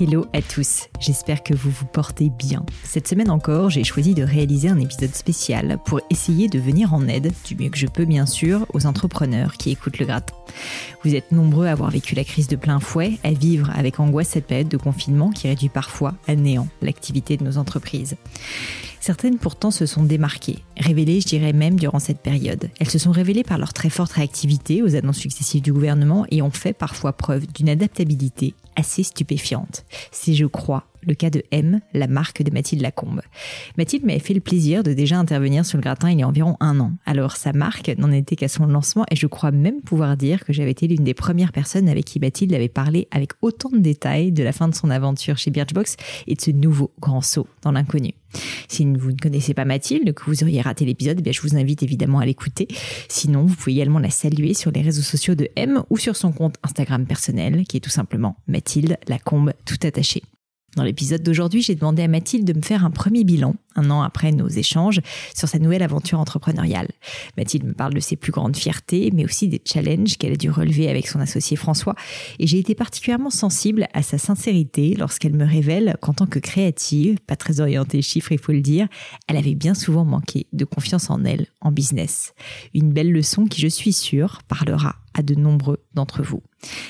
Hello à tous, j'espère que vous vous portez bien. Cette semaine encore, j'ai choisi de réaliser un épisode spécial pour essayer de venir en aide, du mieux que je peux bien sûr, aux entrepreneurs qui écoutent le gratin. Vous êtes nombreux à avoir vécu la crise de plein fouet, à vivre avec angoisse cette période de confinement qui réduit parfois à néant l'activité de nos entreprises. Certaines pourtant se sont démarquées, révélées je dirais même durant cette période. Elles se sont révélées par leur très forte réactivité aux annonces successives du gouvernement et ont fait parfois preuve d'une adaptabilité assez stupéfiante. C'est, je crois, le cas de M, la marque de Mathilde Lacombe. Mathilde m'avait fait le plaisir de déjà intervenir sur le gratin il y a environ un an. Alors sa marque n'en était qu'à son lancement et je crois même pouvoir dire que j'avais été l'une des premières personnes avec qui Mathilde avait parlé avec autant de détails de la fin de son aventure chez Birchbox et de ce nouveau grand saut dans l'inconnu. Si vous ne connaissez pas Mathilde, que vous auriez raté l'épisode, eh je vous invite évidemment à l'écouter. Sinon, vous pouvez également la saluer sur les réseaux sociaux de M ou sur son compte Instagram personnel, qui est tout simplement Mathilde Lacombe tout attaché. Dans l'épisode d'aujourd'hui, j'ai demandé à Mathilde de me faire un premier bilan, un an après nos échanges, sur sa nouvelle aventure entrepreneuriale. Mathilde me parle de ses plus grandes fiertés, mais aussi des challenges qu'elle a dû relever avec son associé François. Et j'ai été particulièrement sensible à sa sincérité lorsqu'elle me révèle qu'en tant que créative, pas très orientée chiffres, il faut le dire, elle avait bien souvent manqué de confiance en elle, en business. Une belle leçon qui, je suis sûre, parlera à de nombreux d'entre vous.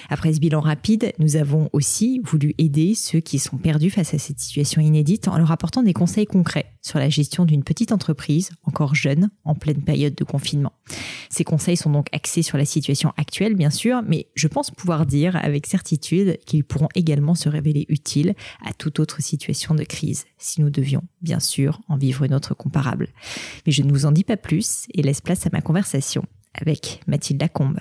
Après ce bilan rapide, nous avons aussi voulu aider ceux qui sont perdus face à cette situation inédite en leur apportant des conseils concrets sur la gestion d'une petite entreprise encore jeune en pleine période de confinement. Ces conseils sont donc axés sur la situation actuelle, bien sûr, mais je pense pouvoir dire avec certitude qu'ils pourront également se révéler utiles à toute autre situation de crise, si nous devions, bien sûr, en vivre une autre comparable. Mais je ne vous en dis pas plus et laisse place à ma conversation avec Mathilde Lacombe.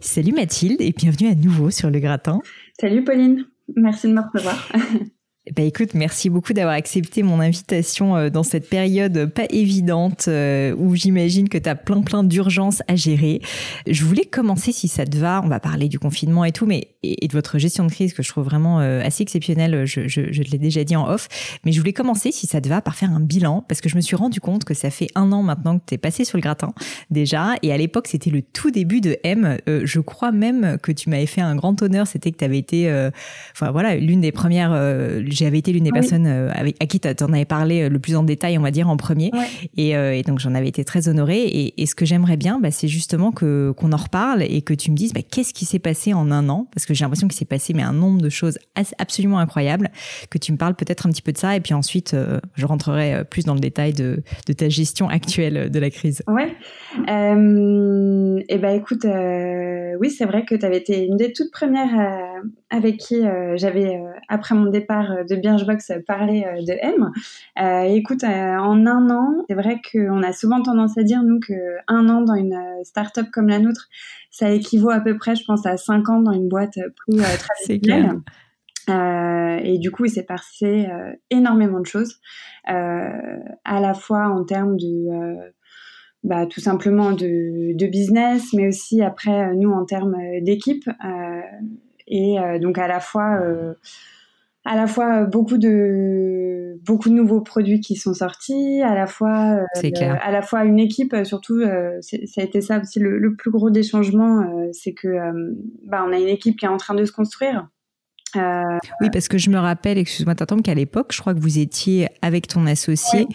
Salut Mathilde et bienvenue à nouveau sur le gratin. Salut Pauline, merci de me recevoir. Bah écoute, merci beaucoup d'avoir accepté mon invitation euh, dans cette période pas évidente euh, où j'imagine que tu as plein plein d'urgences à gérer. Je voulais commencer si ça te va, on va parler du confinement et tout, mais et de votre gestion de crise que je trouve vraiment euh, assez exceptionnelle, je, je, je te l'ai déjà dit en off, mais je voulais commencer si ça te va par faire un bilan parce que je me suis rendu compte que ça fait un an maintenant que tu es passé sur le gratin déjà. Et à l'époque c'était le tout début de M. je crois même que tu m'avais fait un grand honneur, c'était que tu avais été, enfin voilà, l'une des premières j'avais été l'une des personnes euh, avec, à qui tu en avais parlé euh, le plus en détail, on va dire, en premier. Euh, et, donc, j'en avais été très honorée. Et, ce que j'aimerais bien, bah, c'est justement que qu'on en reparle et que tu me dises bah, qu'est-ce qui s'est passé en un an, parce que j'ai l'impression qu'il s'est passé mais un nombre de choses absolument incroyables, que tu me parles peut-être un petit peu de ça. Et puis ensuite, je rentrerai plus dans le détail de, de, ta gestion actuelle de la crise. Ouais. et eh ben écoute, oui, c'est vrai que tu avais été une des toutes premières avec qui j'avais, après mon départ de Birchbox euh, de M. Euh, écoute, euh, en un an, c'est vrai qu'on a souvent tendance à dire, nous, qu'un an dans une start-up comme la nôtre, ça équivaut à peu près, je pense, à cinq ans dans une boîte plus traditionnelle. et du coup, il s'est passé énormément de choses, à la fois en termes de, bah, tout simplement de, de, business, mais aussi après nous en termes d'équipe. Et donc à la fois à la fois euh, beaucoup de beaucoup de nouveaux produits qui sont sortis, à la fois euh, à la fois une équipe euh, surtout ça a été ça aussi le, plus gros des changements c'est que bah, on a une équipe qui est en train de se construire. Oui, parce que je me rappelle, excuse-moi, t'attends qu'à l'époque, je crois que vous étiez avec ton associé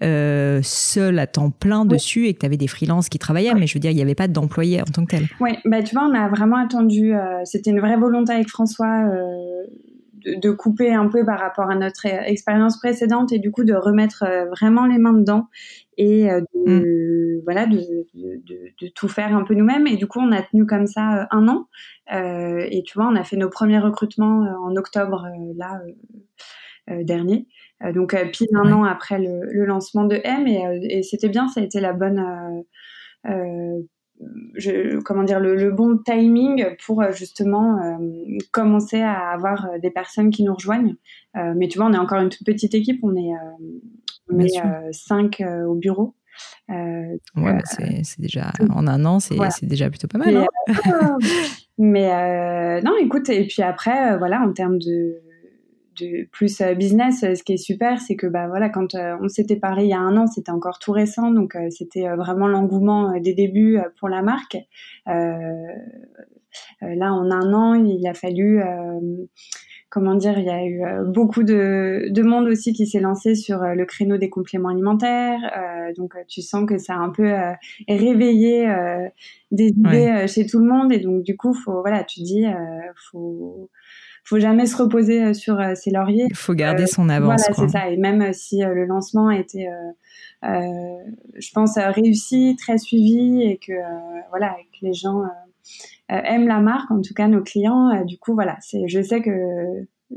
seul à temps plein dessus et que tu avais des freelances qui travaillaient, mais je veux dire, il n'y avait pas d'employés en tant que tel. Oui, bah, tu vois, on a vraiment attendu, c'était une vraie volonté avec François de, couper un peu par rapport à notre expérience précédente et du coup de remettre euh, vraiment les mains dedans et euh, de, mm. voilà de, de, tout faire un peu nous-mêmes. Et du coup on a tenu comme ça euh, un an. Et tu vois on a fait nos premiers recrutements en octobre là dernier. Donc pile un an après le, lancement de M et, et c'était bien ça a été la bonne je, comment dire le, bon timing pour euh, justement euh, commencer à avoir euh, des personnes qui nous rejoignent. mais tu vois, on est encore une toute petite équipe, on est, on est cinq au bureau. ouais, bah, c'est déjà en un an, c'est déjà plutôt pas mal. Hein mais non, écoute, et puis après, voilà, en termes de de plus business. Ce qui est super, c'est que bah voilà, quand on s'était parlé il y a un an, c'était encore tout récent, donc c'était vraiment l'engouement des débuts pour la marque. là, en un an, il a fallu comment dire, il y a eu euh, beaucoup de, de, monde aussi qui s'est lancé sur euh, le créneau des compléments alimentaires. Euh, donc tu sens que ça a un peu réveillé des idées chez tout le monde et donc du coup, faut voilà, tu dis, faut faut jamais se reposer sur ses lauriers. Il faut garder son avance. Voilà, c'est ça. Et même si le lancement a été, je pense, réussi, très suivi et que voilà, que les gens euh, aiment la marque, en tout cas nos clients. Euh, du coup, voilà, c'est, je sais que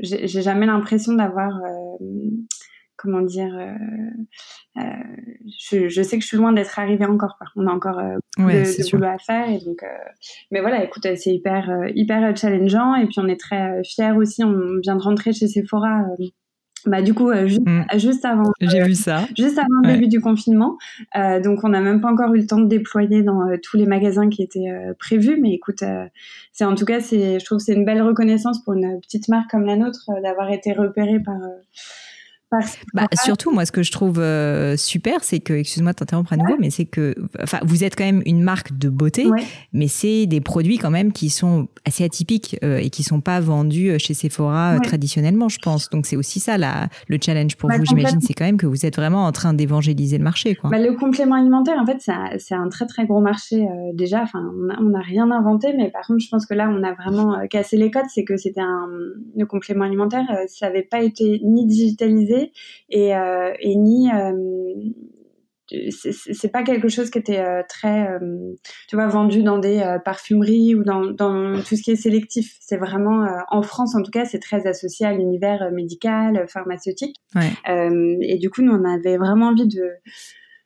j'ai jamais l'impression d'avoir euh, comment dire, euh, je, je, sais que je suis loin d'être arrivée encore. On a encore euh, de, de boulot à faire. Et donc, mais voilà, écoute, c'est hyper, hyper challengeant. Et puis, on est très fiers aussi. On vient de rentrer chez Sephora bah du coup euh, mm. juste, avant j'ai vu ça juste avant le début du confinement euh, donc on n'a même pas encore eu le temps de déployer dans euh, tous les magasins qui étaient prévus mais écoute c'est en tout cas c'est je trouve que c'est une belle reconnaissance pour une petite marque comme la nôtre d'avoir été repérée par bah, surtout, moi, ce que je trouve euh, super, c'est que, excuse-moi de t'interrompre à nouveau, mais c'est que, enfin, vous êtes quand même une marque de beauté, mais c'est des produits quand même qui sont assez atypiques euh, et qui sont pas vendus euh, chez Sephora traditionnellement, je pense. Donc c'est aussi ça la, le challenge pour bah, vous, j'imagine, c'est quand même que vous êtes vraiment en train d'évangéliser le marché. Quoi. Bah, le complément alimentaire, en fait, c'est un très très gros marché déjà. Enfin, on n'a rien inventé, mais par contre, je pense que là, on a vraiment cassé les codes. C'est que c'était un le complément alimentaire, ça n'avait pas été ni digitalisé et, euh, et ni euh, c'est pas quelque chose qui était euh, très tu vois vendu dans des parfumeries ou dans, dans, tout ce qui est sélectif. C'est vraiment en France en tout cas c'est très associé à l'univers médical pharmaceutique. Et du coup nous on avait vraiment envie de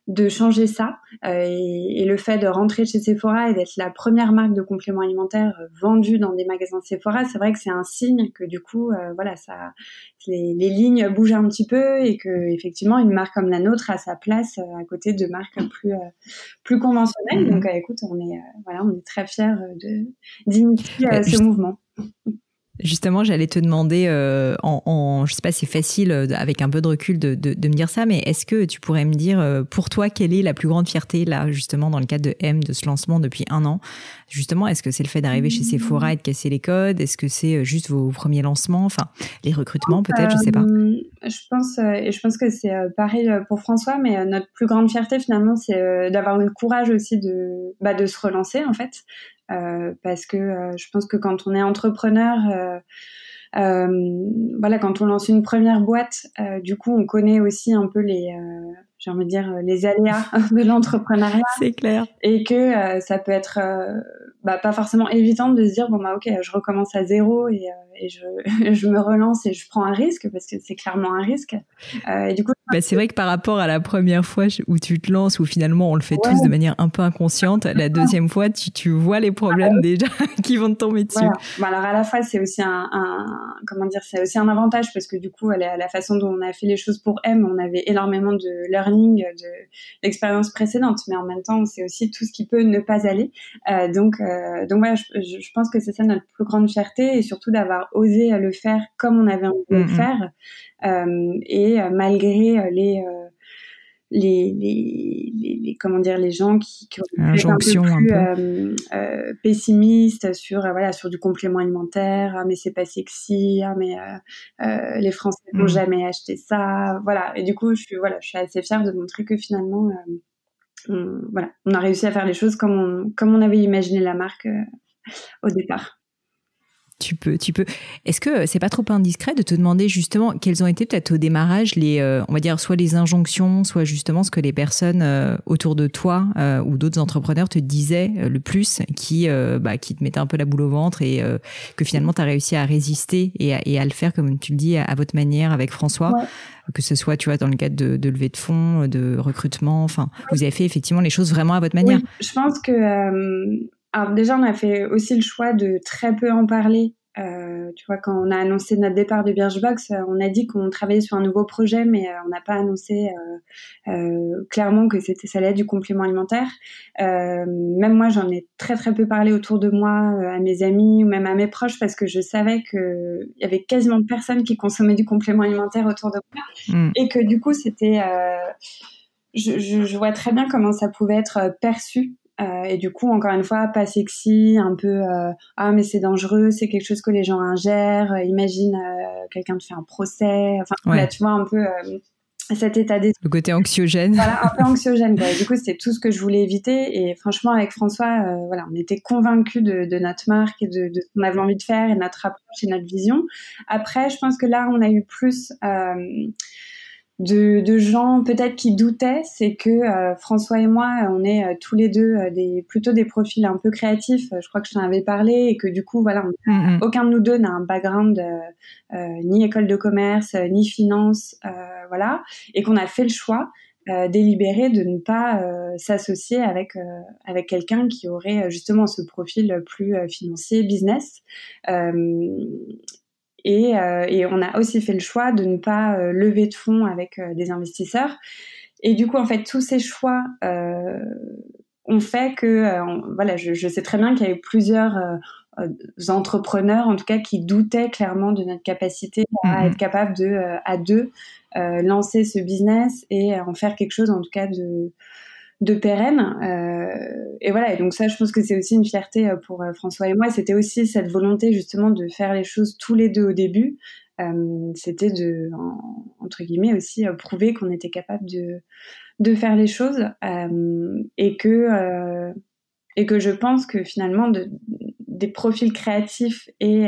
de changer ça euh, et, le fait de rentrer chez Sephora et d'être la première marque de compléments alimentaires euh, vendue dans des magasins Sephora, c'est vrai que c'est un signe que du coup, euh, voilà, ça, les, lignes bougent un petit peu et que effectivement, une marque comme la nôtre a sa place à côté de marques plus plus conventionnelles. Mm-hmm. Donc, écoute, on est voilà, on est très fiers de d'initier ce mouvement. Justement, j'allais te demander, euh, en, en, je sais pas, c'est facile euh, avec un peu de recul de, de, de me dire ça, mais est-ce que tu pourrais me dire, euh, pour toi, quelle est la plus grande fierté là, justement, dans le cadre de M, de ce lancement depuis un an? Justement, est-ce que c'est le fait d'arriver chez Sephora et de casser les codes? Est-ce que c'est juste vos premiers lancements? Enfin, les recrutements, peut-être, je sais pas. Je pense, et je pense que c'est pareil pour François, mais notre plus grande fierté finalement, c'est d'avoir eu le courage aussi de, bah, de se relancer en fait. Euh, parce que euh, je pense que quand on est entrepreneur, euh, voilà, quand on lance une première boîte, du coup, on connaît aussi un peu les, j'ai envie de dire, les aléas de l'entrepreneuriat. C'est clair. Et que ça peut être bah, pas forcément évident de se dire bon bah ok je recommence à zéro et, et je, je, me relance et je prends un risque parce que c'est clairement un risque. Euh, et du coup, bah, c'est vrai que par rapport à la première fois où tu te lances, où finalement on le fait tous de manière un peu inconsciente, la deuxième fois tu, tu vois les problèmes déjà qui vont te tomber dessus. Bah, alors à la fois c'est aussi un, un, comment dire, c'est aussi un avantage parce que du coup la, la façon dont on a fait les choses pour M, on avait énormément de learning de l'expérience précédente, mais en même temps c'est aussi tout ce qui peut ne pas aller. Euh, donc euh, donc voilà, je, je pense que c'est ça notre plus grande fierté et surtout d'avoir osé le faire comme on avait envie de le mm-hmm. faire euh, et euh, malgré euh, les les, les, les, comment dire les gens qui, qui ont un peu plus pessimistes sur voilà sur du complément alimentaire ah, mais c'est pas sexy ah, mais les Français n'ont mm. jamais acheté ça voilà et du coup je suis voilà je suis assez fière de montrer que finalement on, voilà on a réussi à faire les choses comme comme on avait imaginé la marque au départ tu peux, tu peux. Est-ce que c'est pas trop indiscret de te demander justement quelles ont été peut-être au démarrage les, euh, on va dire, soit les injonctions, soit justement ce que les personnes euh, autour de toi euh, ou d'autres entrepreneurs te disaient le plus, qui, bah, qui te mettaient un peu la boule au ventre et que finalement tu as réussi à résister et à, et à, le faire, comme tu le dis, à, votre manière avec François. Que ce soit, tu vois, dans le cadre de, de levée de fonds, de recrutement, enfin, vous avez fait effectivement les choses vraiment à votre manière. je pense que alors déjà, on a fait aussi le choix de très peu en parler Euh, tu vois, quand on a annoncé notre départ de Birchbox, euh, on a dit qu'on travaillait sur un nouveau projet, mais euh, on n'a pas annoncé clairement que c'était ça allait du complément alimentaire. même moi, j'en ai très très peu parlé autour de moi, à mes amis ou même à mes proches, parce que je savais qu'il y avait quasiment personne qui consommait du complément alimentaire autour de moi, mm. et que du coup, c'était je, je, je, vois très bien comment ça pouvait être perçu euh, et du coup, encore une fois, pas sexy, un peu euh, ah mais c'est dangereux, c'est quelque chose que les gens ingèrent. Euh, imagine quelqu'un te fait un procès. Enfin, là, tu vois un peu cet état d'esprit. Le côté anxiogène. Voilà, un peu anxiogène. Du coup, c'est tout ce que je voulais éviter. Et franchement, avec François, voilà, on était convaincus de, de, notre marque et de, de, ce qu'on avait envie de faire et notre approche et notre vision. Après, je pense que là, on a eu plus de, de gens peut-être qui doutaient, c'est que euh, François et moi, on est euh, tous les deux euh, des plutôt des profils un peu créatifs. je crois que je t'en avais parlé et que du coup, voilà, mm-hmm. aucun de nous deux n'a un background ni école de commerce ni finance, voilà, et qu'on a fait le choix délibéré de ne pas s'associer avec avec quelqu'un qui aurait justement ce profil plus financier business et, euh, et, on a aussi fait le choix de ne pas euh, lever de fonds avec euh, des investisseurs. Et du coup, en fait, tous ces choix ont fait que, voilà, je, je, sais très bien qu'il y a eu plusieurs entrepreneurs, en tout cas, qui doutaient clairement de notre capacité à mm-hmm. être capable de, à deux, lancer ce business et en faire quelque chose, en tout cas, de de pérenne. Euh, et voilà, et donc ça, je pense que c'est aussi une fierté euh, pour euh, François et moi. C'était aussi cette volonté justement de faire les choses tous les deux au début. C'était de, entre guillemets, aussi prouver qu'on était capable de, de faire les choses et que et que je pense que finalement de, des profils créatifs et,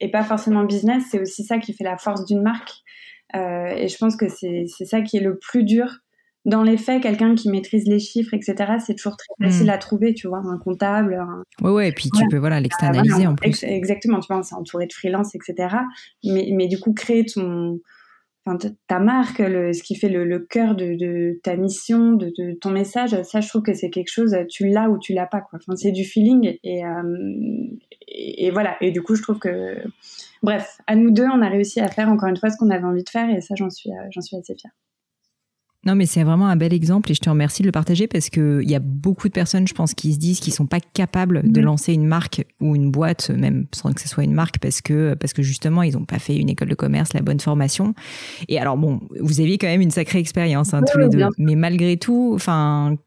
et pas forcément business, c'est aussi ça qui fait la force d'une marque. et je pense que c'est ça qui est le plus dur dans les faits, quelqu'un qui maîtrise les chiffres, etc., c'est toujours très facile hmm. à trouver, tu vois, un comptable. Un... Ouais, ouais, et puis tu peux voilà l'externaliser en plus. exactement, tu vois, c'est entouré de freelance, etc. Mais, mais du coup, créer ton, enfin, ta marque, le, ce qui fait le, le cœur de, de, ta mission, de, de, ton message, ça, je trouve que c'est quelque chose, tu l'as ou tu l'as pas, quoi. Enfin, c'est du feeling et, euh, et, et, voilà. Et du coup, je trouve que, bref, à nous deux, on a réussi à faire encore une fois ce qu'on avait envie de faire et ça, j'en suis, j'en suis assez fière. Non, mais c'est vraiment un bel exemple et je te remercie de le partager parce qu'il y a beaucoup de personnes, je pense, qui se disent qu'ils sont pas capables de lancer une marque ou une boîte, même sans que ce soit une marque, parce que, parce que justement, ils n'ont pas fait une école de commerce, la bonne formation. Et alors, bon, vous aviez quand même une sacrée expérience, hein, tous les deux. Mais malgré tout, enfin,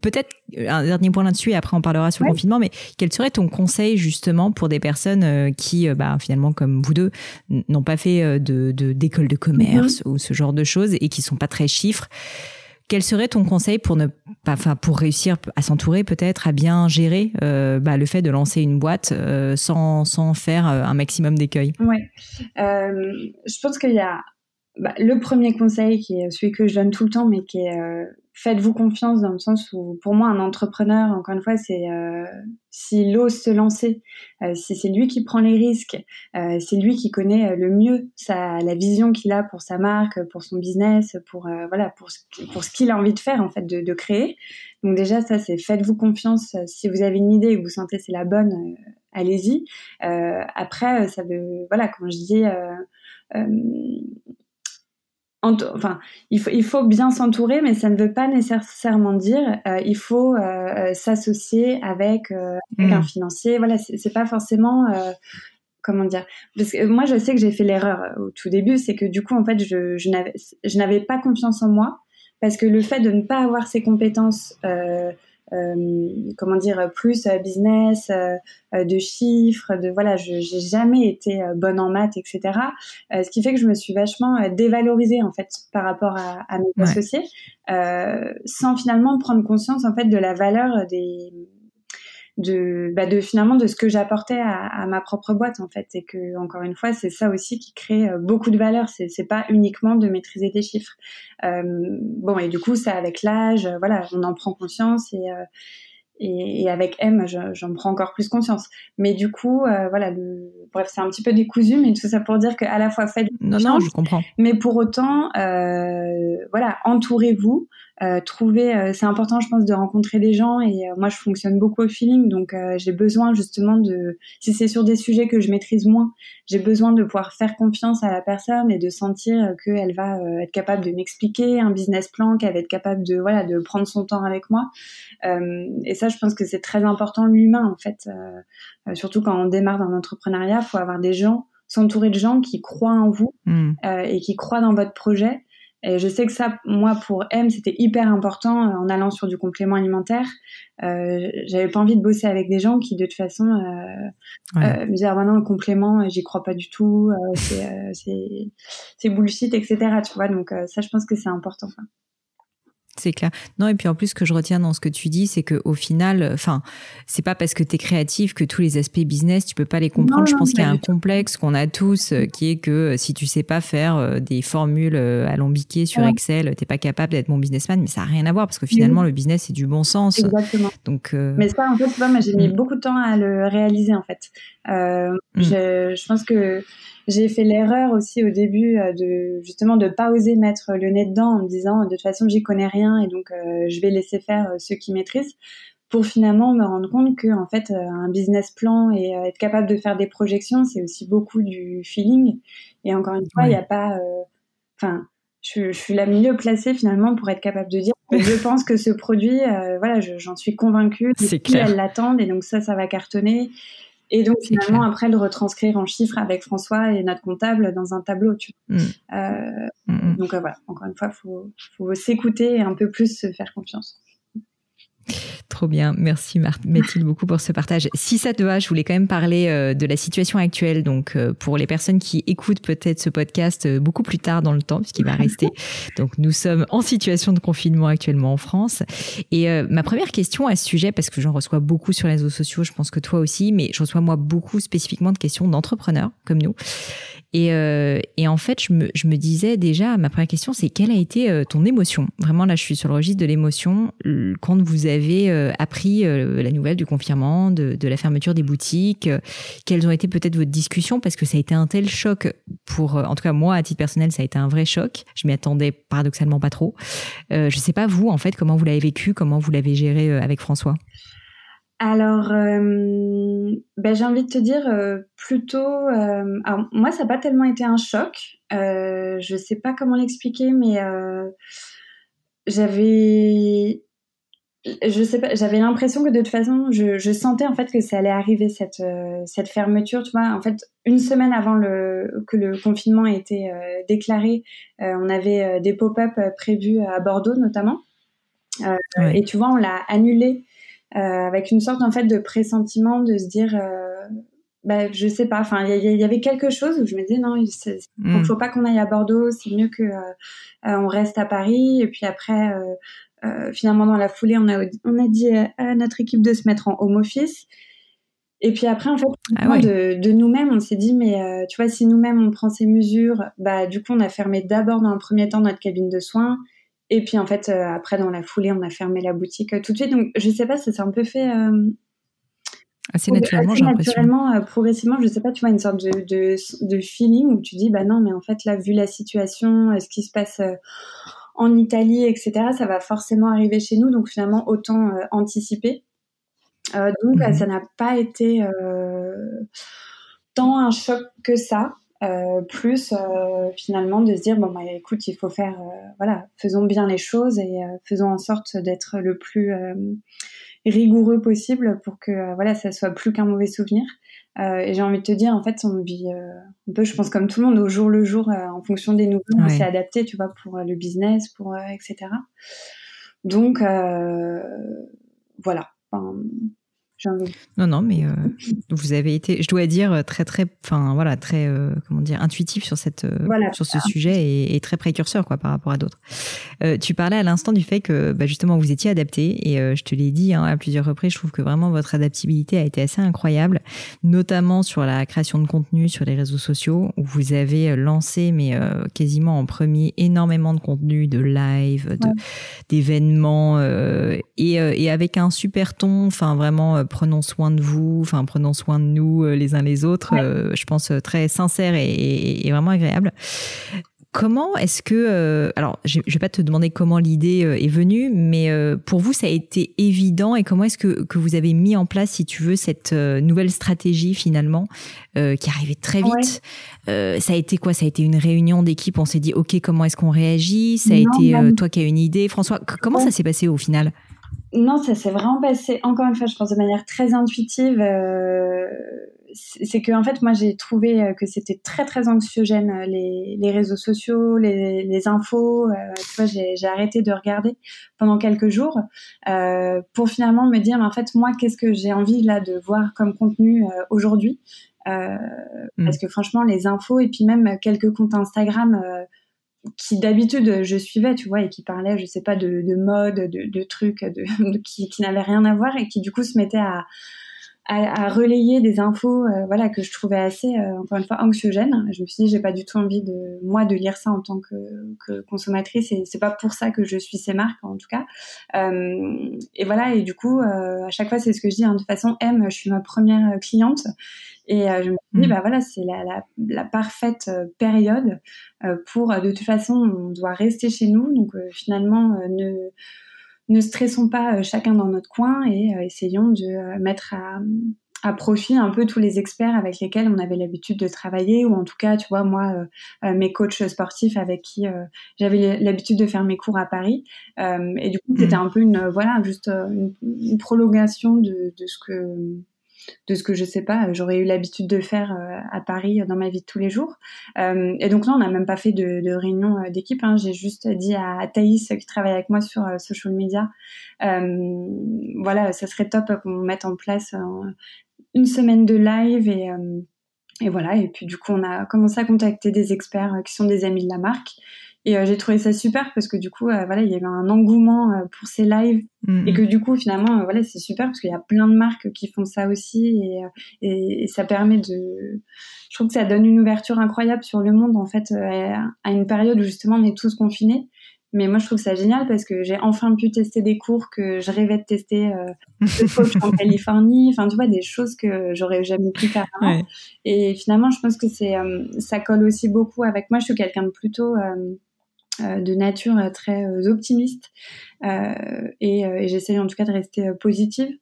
peut-être un dernier point là-dessus et après on parlera sur le confinement, mais quel serait ton conseil justement pour des personnes euh, qui, euh, bah, finalement comme vous deux, n'ont pas fait euh, de d'école de, commerce mhm. ou ce genre de choses et qui sont pas très chiffres? Quel serait ton conseil pour ne pas, enfin pour réussir à s'entourer peut-être, à bien gérer bah, le fait de lancer une boîte sans, sans faire un maximum d'écueils? Ouais, je pense qu'il y a bah, le premier conseil qui est celui que je donne tout le temps, mais qui est faites-vous confiance dans le sens où, pour moi, un entrepreneur, encore une fois, c'est euh, s'il ose se lancer, euh, si c'est lui qui prend les risques, euh, c'est lui qui connaît le mieux sa, la vision qu'il a pour sa marque, pour son business, pour voilà, pour ce, pour ce qu'il a envie de faire en fait, de, de créer. Donc déjà, ça, c'est faites-vous confiance. Si vous avez une idée et que vous sentez c'est la bonne, allez-y. après, ça veut, voilà, quand je dis enfin, il faut, il faut bien s'entourer, mais ça ne veut pas nécessairement dire euh, il faut euh, euh s'associer avec, euh, avec un mm. financier. Voilà, c'est pas forcément comment dire. Parce que moi, je sais que j'ai fait l'erreur au tout début, c'est que du coup, en fait, je, je n'avais, pas confiance en moi parce que le fait de ne pas avoir ces compétences comment dire plus euh, business euh, de chiffres de voilà je j'ai jamais été bonne en maths etc ce qui fait que je me suis vachement dévalorisée en fait par rapport à, à mes associés sans finalement prendre conscience en fait de la valeur des de, bah de finalement de ce que j'apportais à, à, ma propre boîte en fait et que encore une fois c'est ça aussi qui crée euh, beaucoup de valeur c'est c'est pas uniquement de maîtriser des chiffres euh, bon et du coup ça avec l'âge euh, voilà on en prend conscience et euh, et, et, avec M, j'en prends encore plus conscience. Mais du coup, euh, voilà, le... bref, c'est un petit peu décousu, mais tout ça pour dire qu'à la fois faites non, non, je comprends. Mais pour autant, euh, voilà, entourez-vous euh, trouver. Euh, c'est important, je pense, de rencontrer des gens. Et euh, moi, je fonctionne beaucoup au feeling, donc j'ai besoin justement de. Si c'est sur des sujets que je maîtrise moins, j'ai besoin de pouvoir faire confiance à la personne et de sentir qu'elle va être capable de m'expliquer un business plan, qu'elle va être capable de voilà de prendre son temps avec moi. et ça, je pense que c'est très important l'humain en fait, surtout quand on démarre dans l'entrepreneuriat, faut avoir des gens s'entourer de gens qui croient en vous hmm. et qui croient dans votre projet et je sais que ça, moi, pour M, c'était hyper important euh, en allant sur du complément alimentaire. Euh, J'avais pas envie de bosser avec des gens qui, de toute façon, euh, euh me disaient ah, bah non, le complément, euh, j'y crois pas du tout, euh, c'est bullshit, etc. Tu vois, donc ça, je pense que c'est important. C'est clair. Non, et puis en plus, ce que je retiens dans ce que tu dis, c'est que au final, enfin, c'est pas parce que tu es créatif que tous les aspects business, tu peux pas les comprendre. je pense qu'il y a un complexe qu'on a tous, euh, qui est que euh, si tu sais pas faire euh, des formules alambiquées sur Excel, t'es pas capable d'être bon businessman, mais ça a rien à voir parce que finalement, le business, c'est du bon sens. Exactement. Donc, Mais ça, en fait, vois, j'ai mis mm. beaucoup de temps à le réaliser, en fait. Mm. je, je pense que j'ai fait l'erreur aussi au début euh, de justement de pas oser mettre le nez dedans en me disant de toute façon j'y connais rien et donc euh, je vais laisser faire euh, ceux qui maîtrisent pour finalement me rendre compte que en fait un business plan et être capable de faire des projections c'est aussi beaucoup du feeling. Et encore une fois il n'y a pas enfin je, je, suis la mieux placée finalement pour être capable de dire je pense que ce produit voilà j'en suis convaincue c'est clair. elles l'attendent et donc ça ça va cartonner et donc finalement après le retranscrire en chiffres avec François et notre comptable dans un tableau. Tu vois. Mm. Euh, mm, mm. Donc euh, voilà, encore une fois, faut faut s'écouter et un peu plus se faire confiance. Trop bien, merci Mathilde beaucoup pour ce partage. Si ça te va, je voulais quand même parler euh, de la situation actuelle. Donc euh, pour les personnes qui écoutent peut-être ce podcast euh, beaucoup plus tard dans le temps, puisqu'il va rester. Donc nous sommes en situation de confinement actuellement en France. Et ma première question à ce sujet, parce que j'en reçois beaucoup sur les réseaux sociaux, je pense que toi aussi, mais je reçois moi beaucoup spécifiquement de questions d'entrepreneurs comme nous. Et, euh, et, en fait, je me, je me, disais déjà, ma première question, c'est quelle a été euh, ton émotion? Vraiment, là, je suis sur le registre de l'émotion quand vous avez euh, appris la nouvelle du confinement, de, de, la fermeture des boutiques. quelles ont été peut-être votre discussion Parce que ça a été un tel choc pour, en tout cas moi, à titre personnel, ça a été un vrai choc. Je m'y attendais paradoxalement pas trop. je sais pas vous, en fait, comment vous l'avez vécu, comment vous l'avez géré avec François? Alors, euh, ben, j'ai envie de te dire euh, plutôt. Euh, alors moi, ça n'a pas tellement été un choc. Je sais pas comment l'expliquer, mais j'avais, je sais pas, j'avais l'impression que de toute façon, je, je, sentais en fait que ça allait arriver cette cette fermeture. Tu vois, en fait, une semaine avant le que le confinement ait été déclaré, on avait des pop-up prévus à Bordeaux notamment. Et tu vois, on l'a annulé avec une sorte en fait de pressentiment de se dire euh, bah, je sais pas enfin il y, avait quelque chose où je me disais non il mm. faut pas qu'on aille à Bordeaux c'est mieux que euh, on reste à Paris et puis après finalement dans la foulée on a on a dit à notre équipe de se mettre en home office et puis après, en fait, ah de, de nous-mêmes, on s'est dit, mais tu vois, si nous-mêmes on prend ces mesures, bah du coup, on a fermé d'abord dans un premier temps notre cabine de soins. Et puis en fait, euh, après, dans la foulée, on a fermé la boutique euh, tout de suite. Donc je sais pas, ça s'est un peu fait. Euh, assez naturellement, j'ai l'impression. Naturellement, progressivement, je sais pas, tu vois, une sorte de, de, de, feeling où tu dis, bah non, mais en fait, là, vu la situation, ce qui se passe en Italie, etc., ça va forcément arriver chez nous. Donc finalement, autant anticiper. donc mhm. ça n'a pas été tant un choc que ça. Euh, plus euh, finalement de se dire bon bah écoute il faut faire euh, voilà faisons bien les choses et faisons en sorte d'être le plus rigoureux possible pour que voilà ça soit plus qu'un mauvais souvenir. Et j'ai envie de te dire en fait on vit un peu je pense comme tout le monde au jour le jour en fonction des nouveaux on s'est adapté tu vois pour le business pour etc donc voilà non, non, mais euh, vous avez été, je dois dire, très, très, enfin voilà, très, euh, comment dire, intuitif sur cette, euh, sur ce sujet et, et, très précurseur quoi par rapport à d'autres. tu parlais à l'instant du fait que, bah, justement, vous étiez adapté et je te l'ai dit hein, à plusieurs reprises. Je trouve que vraiment votre adaptabilité a été assez incroyable, notamment sur la création de contenu sur les réseaux sociaux où vous avez lancé, mais quasiment en premier, énormément de contenu, de live, d'événements et, et avec un super ton, enfin vraiment prenons soin de vous, enfin prenons soin de nous euh, les uns les autres. Euh, je pense euh, très sincère et, vraiment agréable. comment est-ce que, alors je, ne vais pas te demander comment l'idée est venue, mais pour vous ça a été évident et comment est-ce que, que vous avez mis en place, si tu veux, cette nouvelle stratégie finalement qui arrivait très vite? ça a été quoi? Ça a été une réunion d'équipe. On s'est dit ok, comment est-ce qu'on réagit? Ça a été toi qui as une idée, François. Comment ça s'est passé au final? Non, ça s'est vraiment passé, encore une fois, je pense de manière très intuitive. Euh, c'est que, en fait, moi, j'ai trouvé euh, que c'était très, très anxiogène, euh, les, les réseaux sociaux, les, les infos. tu vois, j'ai arrêté de regarder pendant quelques jours pour finalement me dire, mais en fait, moi, qu'est-ce que j'ai envie là de voir comme contenu aujourd'hui mmh. Parce que franchement, les infos et puis même quelques comptes Instagram qui d'habitude je suivais, tu vois, et qui parlait, je sais pas, de, de mode, de, de trucs de, qui, qui n'avaient rien à voir et qui du coup se mettaient à, à, à relayer des infos, euh, voilà, que je trouvais assez, euh, encore une fois, anxiogènes. Je me suis dit, j'ai pas du tout envie de moi de lire ça en tant que, que consommatrice, et c'est pas pour ça que je suis ces marques en tout cas. Euh, et voilà, et du coup, euh, à chaque fois, c'est ce que je dis. Hein, de toute façon, M, je suis ma première cliente. Et euh, je me suis dit, mmh. bah voilà, c'est la, la, la, parfaite euh, période euh, pour, de toute façon, on doit rester chez nous. Donc finalement, ne, ne stressons pas chacun dans notre coin et essayons de mettre à, à profit un peu tous les experts avec lesquels on avait l'habitude de travailler ou en tout cas tu vois moi mes coachs sportifs avec qui j'avais l'habitude de faire mes cours à Paris et du coup mmh. c'était un peu une voilà juste une, une prolongation de, de, ce que de ce que je sais pas, j'aurais eu l'habitude de faire euh, à Paris euh, dans ma vie de tous les jours. Euh, et donc là, on n'a même pas fait de, réunion d'équipe. Hein. J'ai juste dit à Thaïs qui travaille avec moi sur social media, voilà, ça serait top qu'on mette en place une semaine de live et et voilà. Et puis du coup, on a commencé à contacter des experts qui sont des amis de la marque. Et euh, j'ai trouvé ça super parce que du coup, euh, voilà, il y avait un engouement euh, pour ces lives mm, et que mm. du coup, finalement, voilà, c'est super parce qu'il y a plein de marques qui font ça aussi et, et, ça permet de. Je trouve que ça donne une ouverture incroyable sur le monde en fait à une période où justement on est tous confinés. Mais moi, je trouve ça génial parce que j'ai enfin pu tester des cours que je rêvais de tester de coach en Californie. Enfin, tu vois, des choses que j'aurais jamais pu faire avant. Et finalement, je pense que c'est, ça colle aussi beaucoup avec moi. Je suis quelqu'un de plutôt de nature euh, très euh, optimiste et, et j'essaye en tout cas de rester positive.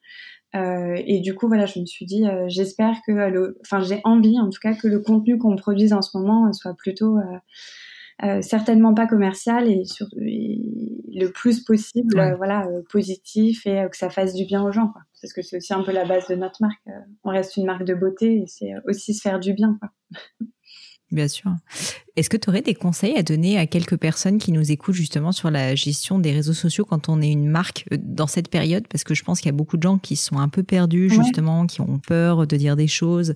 et du coup, voilà, je me suis dit, j'espère que, le, enfin, j'ai envie en tout cas que le contenu qu'on produise en ce moment soit plutôt certainement pas commercial et, sur, le plus possible, voilà, positif et que ça fasse du bien aux gens, quoi. Parce que c'est aussi un peu la base de notre marque. on reste une marque de beauté et c'est aussi se faire du bien, quoi. Bien sûr. Est-ce que tu aurais des conseils à donner à quelques personnes qui nous écoutent justement sur la gestion des réseaux sociaux quand on est une marque euh, dans cette période? Parce que je pense qu'il y a beaucoup de gens qui sont un peu perdus justement, qui ont peur de dire des choses,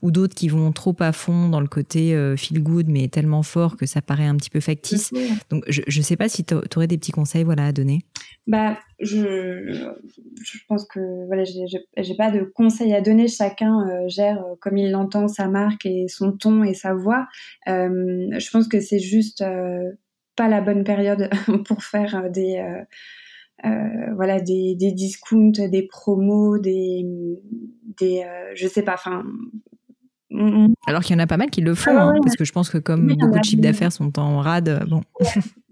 ou d'autres qui vont trop à fond dans le côté euh, feel good, mais tellement fort que ça paraît un petit peu factice. Donc je ne sais pas si tu aurais des petits conseils voilà, à donner. Bah, je, je pense que voilà, j'ai pas de conseils à donner. Chacun euh, gère comme il l'entend sa marque et son ton et sa voix. Euh, je pense que c'est juste euh, pas la bonne période pour faire euh, des voilà des, des discounts, des promos, des des je sais pas, enfin alors qu'il y en a pas mal qui le font, ah hein, parce que je pense que comme beaucoup de chiffres d'affaires sont en rade, bon.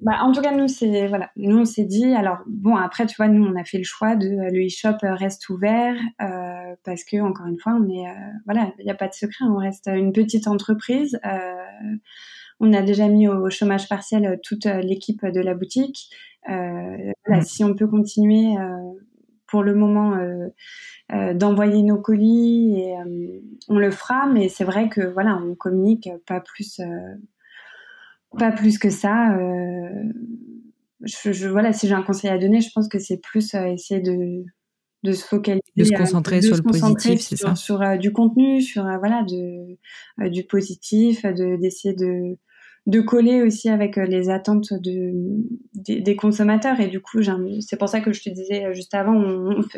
Bah, en tout cas, nous, c'est voilà, nous on s'est dit. Alors bon, après, tu vois, nous on a fait le choix de le e-shop reste ouvert euh, parce que encore une fois, on est voilà, il n'y a pas de secret, on reste une petite entreprise. Euh, on a déjà mis au chômage partiel euh, toute euh, l'équipe de la boutique. Euh, voilà, si on peut continuer pour le moment d'envoyer nos colis, et, on le fera. Mais c'est vrai que voilà, on communique pas plus, pas plus que ça. Je, voilà, si j'ai un conseil à donner, je pense que c'est plus essayer de de se focaliser, de se concentrer sur le positif, c'est ça, sur du contenu, sur voilà, de, du positif, de d'essayer de de coller aussi avec euh, les attentes de, des, consommateurs. Et du coup, c'est pour ça que je te disais euh, juste avant,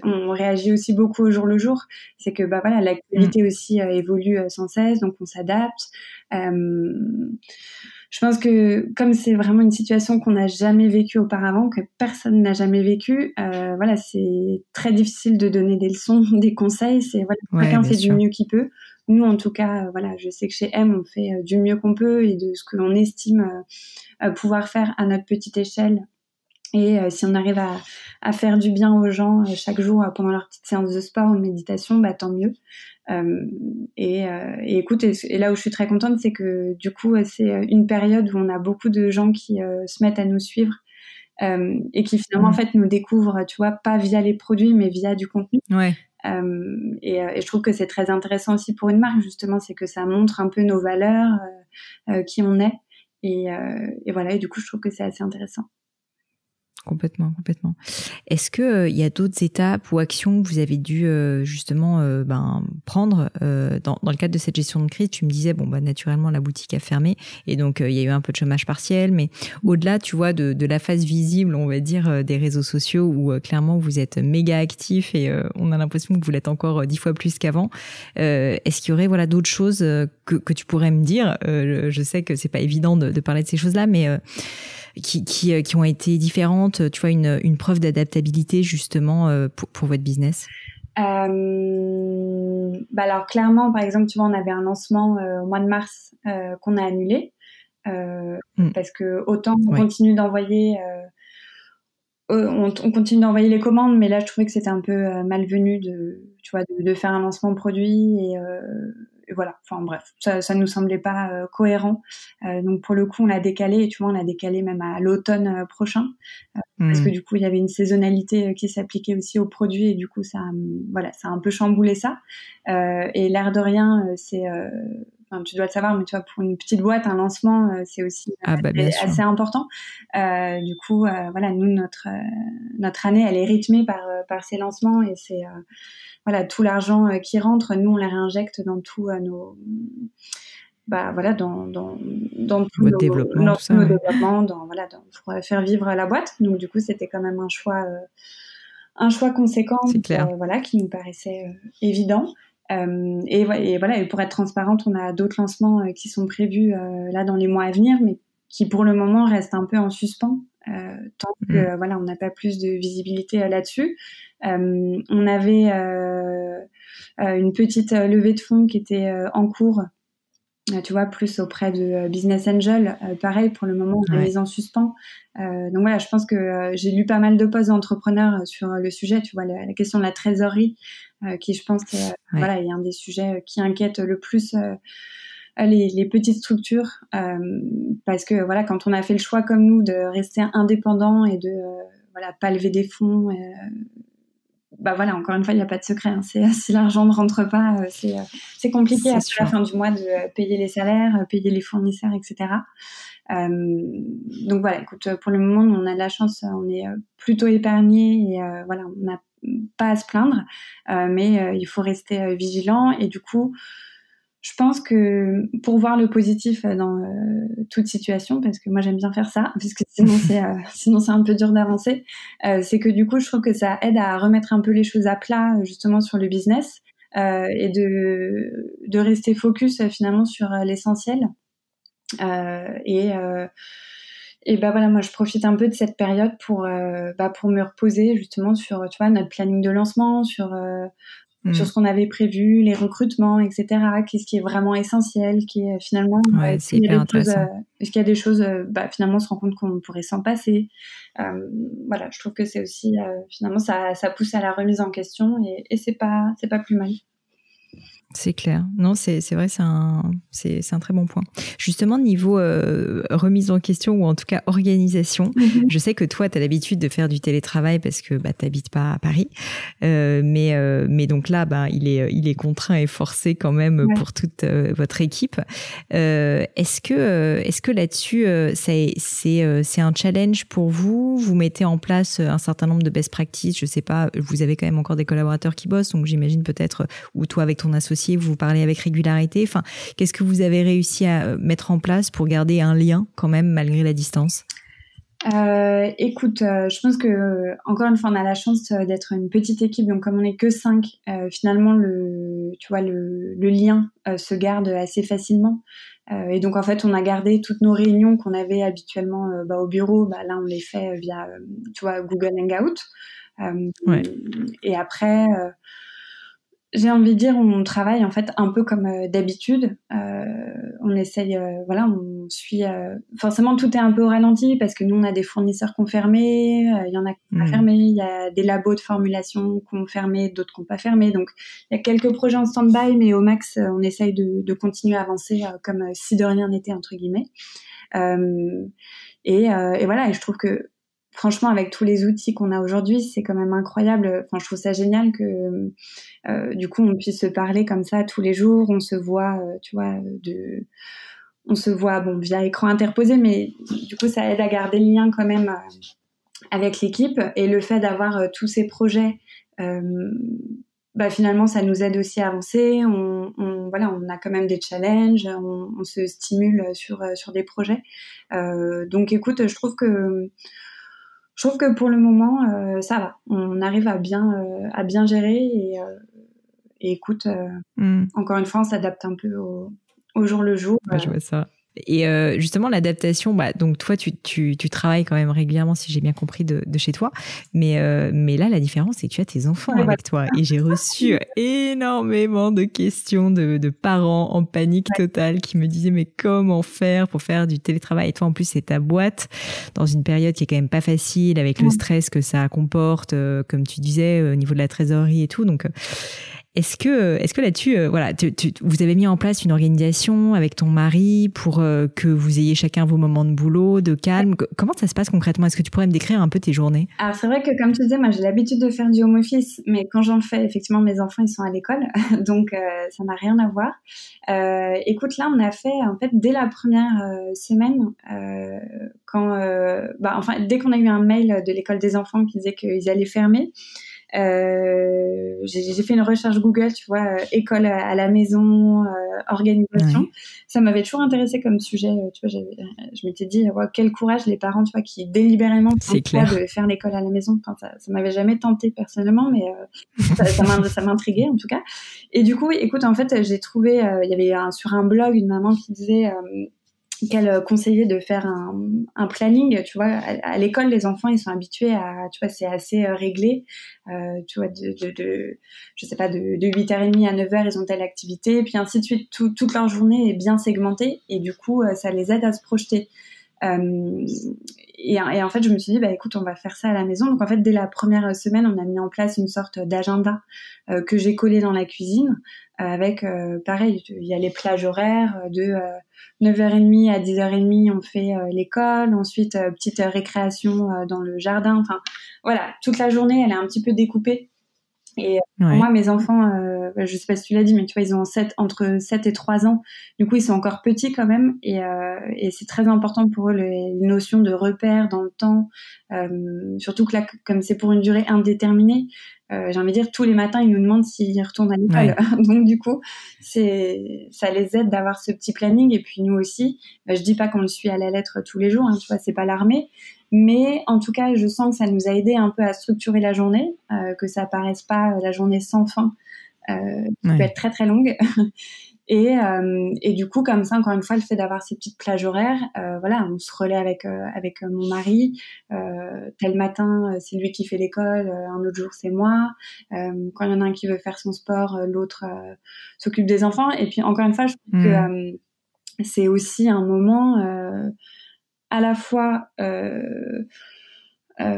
on, réagit aussi beaucoup au jour le jour. C'est que bah voilà, l'actualité mm. aussi euh, évolue sans cesse, donc on s'adapte. je pense que comme c'est vraiment une situation qu'on n'a jamais vécue auparavant, que personne n'a jamais vécu, voilà, c'est très difficile de donner des leçons, des conseils. C'est voilà, chacun fait du mieux qu'il peut. Nous, en tout cas, voilà, je sais que chez M, on fait du mieux qu'on peut et de ce que l'on estime pouvoir faire à notre petite échelle et euh, si on arrive à, à, faire du bien aux gens euh, chaque jour euh, pendant leur petite séance de sport ou de méditation, bah, tant mieux. Et, et, écoute, et, là où je suis très contente, c'est que du coup, c'est une période où on a beaucoup de gens qui se mettent à nous suivre et qui finalement, en mmh. fait, nous découvrent, tu vois, pas via les produits, mais via du contenu. Ouais. Et, et, je trouve que c'est très intéressant aussi pour une marque, justement, c'est que ça montre un peu nos valeurs, qui on est. Et, et voilà, et du coup, je trouve que c'est assez intéressant. Complètement, complètement. Est-ce que euh, il y a d'autres étapes ou actions que vous avez dû euh, justement euh, ben, prendre dans, dans, le cadre de cette gestion de crise? Tu me disais bon bah naturellement la boutique a fermé et donc il y a eu un peu de chômage partiel, mais au-delà, tu vois, de, de, la phase visible, on va dire des réseaux sociaux où clairement vous êtes méga actif et on a l'impression que vous l'êtes encore dix fois plus qu'avant. Est-ce qu'il y aurait voilà d'autres choses que, que tu pourrais me dire? Je sais que c'est pas évident de, de, parler de ces choses-là, mais qui, qui, euh, qui ont été différentes Tu vois, une, une preuve d'adaptabilité justement euh, pour, pour votre business? Euh, bah alors clairement, par exemple, tu vois, on avait un lancement euh, au mois de mars euh, qu'on a annulé euh, mm. parce que autant on continue d'envoyer, on, on, continue d'envoyer les commandes, mais là je trouvais que c'était un peu malvenu de, tu vois, de, de, faire un lancement produit et voilà, enfin bref, ça, ça nous semblait pas euh, cohérent. Euh, donc pour le coup, on l'a décalé, et tu vois, on l'a décalé même à l'automne euh, prochain, parce que hmm. du coup, il y avait une saisonnalité qui s'appliquait aussi aux produits, et du coup, ça, voilà, ça a un peu chamboulé ça. et l'air de rien, c'est Enfin, tu dois le savoir, mais tu vois, pour une petite boîte, un lancement, c'est aussi ah, bah, assez, important. Euh, du coup, voilà, nous, notre notre année, elle est rythmée par par ces lancements et c'est voilà, tout l'argent euh, qui rentre, nous on les réinjecte dans tout euh, nos bah voilà dans dans dans tout nos, développement, tout nos développements dans voilà dans, pour faire vivre la boîte. Donc du coup c'était quand même un choix euh, un choix conséquent voilà qui nous paraissait évident. Et, et, voilà et pour être transparente on a d'autres lancements qui sont prévus là dans les mois à venir mais qui pour le moment restent un peu en suspens tant que mmh. voilà on n'a pas plus de visibilité là-dessus. euh, on avait euh, euh, une petite levée de fonds qui était en cours tu vois, plus auprès de Business Angel. pareil, pour le moment, on est en suspens. donc voilà, je pense que j'ai lu pas mal de posts d'entrepreneurs sur le sujet. Tu vois, la, question de la trésorerie, qui je pense voilà, a un des sujets qui inquiète le plus les, les, petites structures, parce que voilà, quand on a fait le choix comme nous de rester indépendant et de voilà pas lever des fonds bah voilà, encore une fois, il n'y a pas de secret. Hein. C'est, si l'argent ne rentre pas, euh, c'est, euh, c'est compliqué à la fin du mois de euh, payer les salaires, payer les fournisseurs, etc. Euh, donc voilà, écoute, pour le moment, on a de la chance, on est plutôt épargné et euh, voilà, on n'a pas à se plaindre, euh, mais il faut rester vigilant et du coup, je pense que pour voir le positif dans euh, toute situation, parce que moi j'aime bien faire ça, puisque sinon c'est euh, sinon c'est un peu dur d'avancer, euh, c'est que du coup je trouve que ça aide à remettre un peu les choses à plat justement sur le business et de de rester focus finalement sur l'essentiel. Et et bah voilà, moi je profite un peu de cette période pour bah, pour me reposer justement sur notre planning de lancement, sur sur mm. ce qu'on avait prévu, les recrutements, etc. Qu'est-ce qui est vraiment essentiel, qui est finalement. Ouais. Euh, est-ce qu'il y a des choses, euh, bah, finalement, on se rend compte qu'on pourrait s'en passer. Euh, voilà, je trouve que c'est aussi, euh, finalement, ça, ça pousse à la remise en question et, et c'est pas, c'est pas plus mal. C'est clair. Non, c'est vrai, c'est un, un très bon point. Justement, niveau euh, remise en question ou en tout cas organisation, mhm. je sais que toi, tu as l'habitude de faire du télétravail parce que bah, tu n'habites pas à Paris. Euh, mais, euh, mais donc là, bah, il, est, il est contraint et forcé quand même pour toute votre équipe. Est-ce que, est-ce que là-dessus, c'est un challenge pour vous? Vous mettez en place un certain nombre de best practices Je sais pas, vous avez quand même encore des collaborateurs qui bossent, donc j'imagine peut-être, ou toi avec ton associé, vous vous parlez avec régularité. Enfin, qu'est-ce que vous avez réussi à euh, mettre en place pour garder un lien quand même malgré la distance? Euh, écoute, euh, je pense que encore une fois, on a la chance d'être une petite équipe, donc comme on n'est que cinq, finalement le, tu vois, le, lien se garde assez facilement. et donc en fait, on a gardé toutes nos réunions qu'on avait habituellement bah, au bureau. Bah, là, on les fait via, tu vois, Google Hangout. Et après j'ai envie de dire, on travaille en fait un peu comme euh, d'habitude. Euh, on essaye, euh, voilà, on suit. forcément, tout est un peu au ralenti parce que nous, on a des fournisseurs fermés, il y en a qui n'ont pas mmh. fermé, il y a des labos de formulation qui ont fermé, d'autres qui n'ont pas fermé. Donc, il y a quelques projets en stand-by, mais au max, on essaye de, de continuer à avancer comme si de rien n'était entre guillemets. Et, et, voilà, et je trouve que franchement, avec tous les outils qu'on a aujourd'hui, c'est quand même incroyable. Enfin, je trouve ça génial que euh, du coup on puisse se parler comme ça tous les jours. On se voit, euh, tu vois, on se voit bon via écran interposé, mais du coup ça aide à garder le lien quand même euh, avec l'équipe et le fait d'avoir tous ces projets. bah finalement, ça nous aide aussi à avancer. On, a quand même des challenges, on, se stimule sur des projets. donc, écoute, je trouve que je trouve que pour le moment, euh, ça va. On arrive à bien, euh, à bien gérer et, euh, écoute, mm. encore une fois, on s'adapte un peu au, au, jour le jour. je vois ça. Et euh, justement, l'adaptation, bah, donc toi, tu, tu, tu, travailles quand même régulièrement, si j'ai bien compris, de, de, chez toi. Mais, euh, mais là, la différence, c'est que tu as tes enfants avec toi. Et j'ai reçu énormément de questions de, de, parents en panique totale qui me disaient, mais comment faire pour faire du télétravail? Et toi, en plus, c'est ta boîte dans une période qui est quand même pas facile avec le stress que ça comporte, euh, comme tu disais, au niveau de la trésorerie et tout. Donc, est-ce que, est-ce que là-dessus, euh, voilà, tu, vous avez mis en place une organisation avec ton mari pour euh, que vous ayez chacun vos moments de boulot, de calme? Comment ça se passe concrètement? Est-ce que tu pourrais me décrire un peu tes journées? Alors c'est vrai que comme tu disais, moi j'ai l'habitude de faire du home office, mais quand j'en fais, effectivement, mes enfants ils sont à l'école, donc euh, ça n'a rien à voir. écoute, là on a fait en fait dès la première semaine, quand, bah, enfin dès qu'on a eu un mail de l'école des enfants qui disait qu'ils allaient fermer. Euh, j'ai fait une recherche Google, tu vois, euh, école à, la maison, euh, organisation. Ça m'avait toujours intéressé comme sujet. Tu vois, je m'étais dit, quel courage les parents, tu vois, qui délibérément tentent de faire l'école à la maison. Enfin, ça, ça m'avait jamais tenté personnellement, mais ça, ça m'intriguait en tout cas. Et du coup, écoute, en fait, j'ai trouvé, il y avait un, sur un blog une maman qui disait qu'elle euh, conseillait de faire un, planning. Tu vois, à, l'école, les enfants, ils sont habitués à, tu vois, c'est assez euh, réglé. Euh, tu vois, de, je sais pas, de, de 8h30 à 9h, ils ont telle activité, puis ainsi de suite. Tout, toute leur journée est bien segmentée et du coup, ça les aide à se projeter. Et, et, en fait, je me suis dit, bah écoute, on va faire ça à la maison. Donc en fait, dès la première semaine, on a mis en place une sorte d'agenda que j'ai collé dans la cuisine avec, pareil, il y a les plages horaires de 9h30 à 10h30, on fait euh, l'école. Ensuite, euh, petite récréation euh, dans le jardin. Enfin, voilà, toute la journée, elle est un petit peu découpée. Et moi, mes enfants, euh, je sais pas si tu l'as dit, mais tu vois, ils ont 7, entre 7 et 3 ans. Du coup, ils sont encore petits quand même. Et, euh, et c'est très important pour eux les, notions de repère dans le temps. Euh, surtout que là, comme c'est pour une durée indéterminée, euh, j'ai envie de dire, tous les matins, ils nous demandent s'ils retournent à l'école. Donc, du coup, c'est, ça les aide d'avoir ce petit planning. Et puis, nous aussi, bah, je dis pas qu'on le suit à la lettre tous les jours, hein, tu vois, c'est pas l'armée. Mais en tout cas, je sens que ça nous a aidé un peu à structurer la journée, euh, que ça paraisse pas la journée sans fin, euh, qui peut être très très longue. Et, euh, et, du coup, comme ça, encore une fois, le fait d'avoir ces petites plages horaires, euh, voilà, on se relaie avec euh, avec mon mari. Tel matin, c'est lui qui fait l'école, un autre jour c'est moi. quand il y en a un qui veut faire son sport, l'autre s'occupe des enfants. Et puis encore une fois, je trouve que mmh. c'est aussi un moment à la fois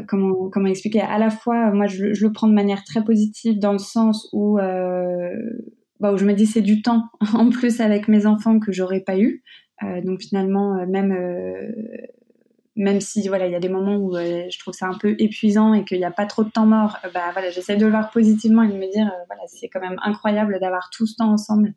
comment comment expliquer? À la fois moi je, je, le prends de manière très positive dans le sens où euh, bah, où je me dis c'est du temps en plus avec mes enfants que j'aurais pas eu. Euh, donc finalement, euh, même euh, même si voilà, il y a des moments où je trouve ça un peu épuisant et qu'il n'y a pas trop de temps mort, bah voilà, j'essaie de le voir positivement et de me dire voilà, c'est quand même incroyable d'avoir tout ce temps ensemble.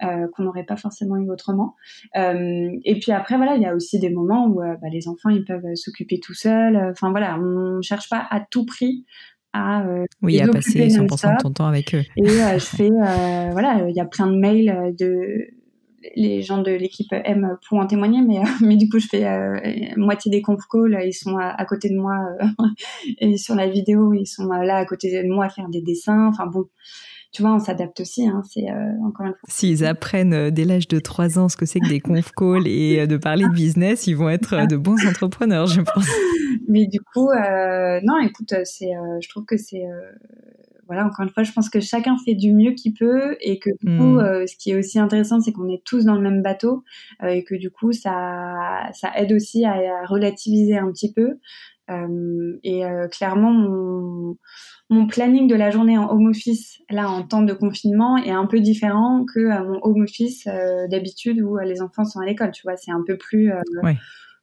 qu'on n'aurait pas forcément eu autrement. et puis après, voilà, il y a aussi des moments où bah, les enfants ils peuvent s'occuper tout seuls. Enfin voilà, on cherche pas à tout prix à euh, oui à passer 100% de ton temps avec eux et euh, je fais euh, voilà il y a plein de mails de les gens de l'équipe M pour en témoigner mais mais du coup je fais moitié des conf calls ils sont à, côté de moi et sur la vidéo ils sont là à côté de moi à faire des dessins enfin bon tu vois, on s'adapte aussi. Hein, c'est encore une fois. S'ils apprennent dès l'âge de 3 ans ce que c'est que des conf calls et de parler de business, ils vont être de bons entrepreneurs, je pense. Mais du coup, euh, non, écoute, c'est, euh, je trouve que c'est, euh, voilà, encore une fois, je pense que chacun fait du mieux qu'il peut et que du coup, hmm. ce qui est aussi intéressant, c'est qu'on est tous dans le même bateau et que du coup, ça, ça aide aussi à, à relativiser un petit peu. et clairement, mon mon planning de la journée en home office, là, en temps de confinement, est un peu différent que euh, mon home office euh, d'habitude où euh, les enfants sont à l'école. Tu vois, c'est un peu plus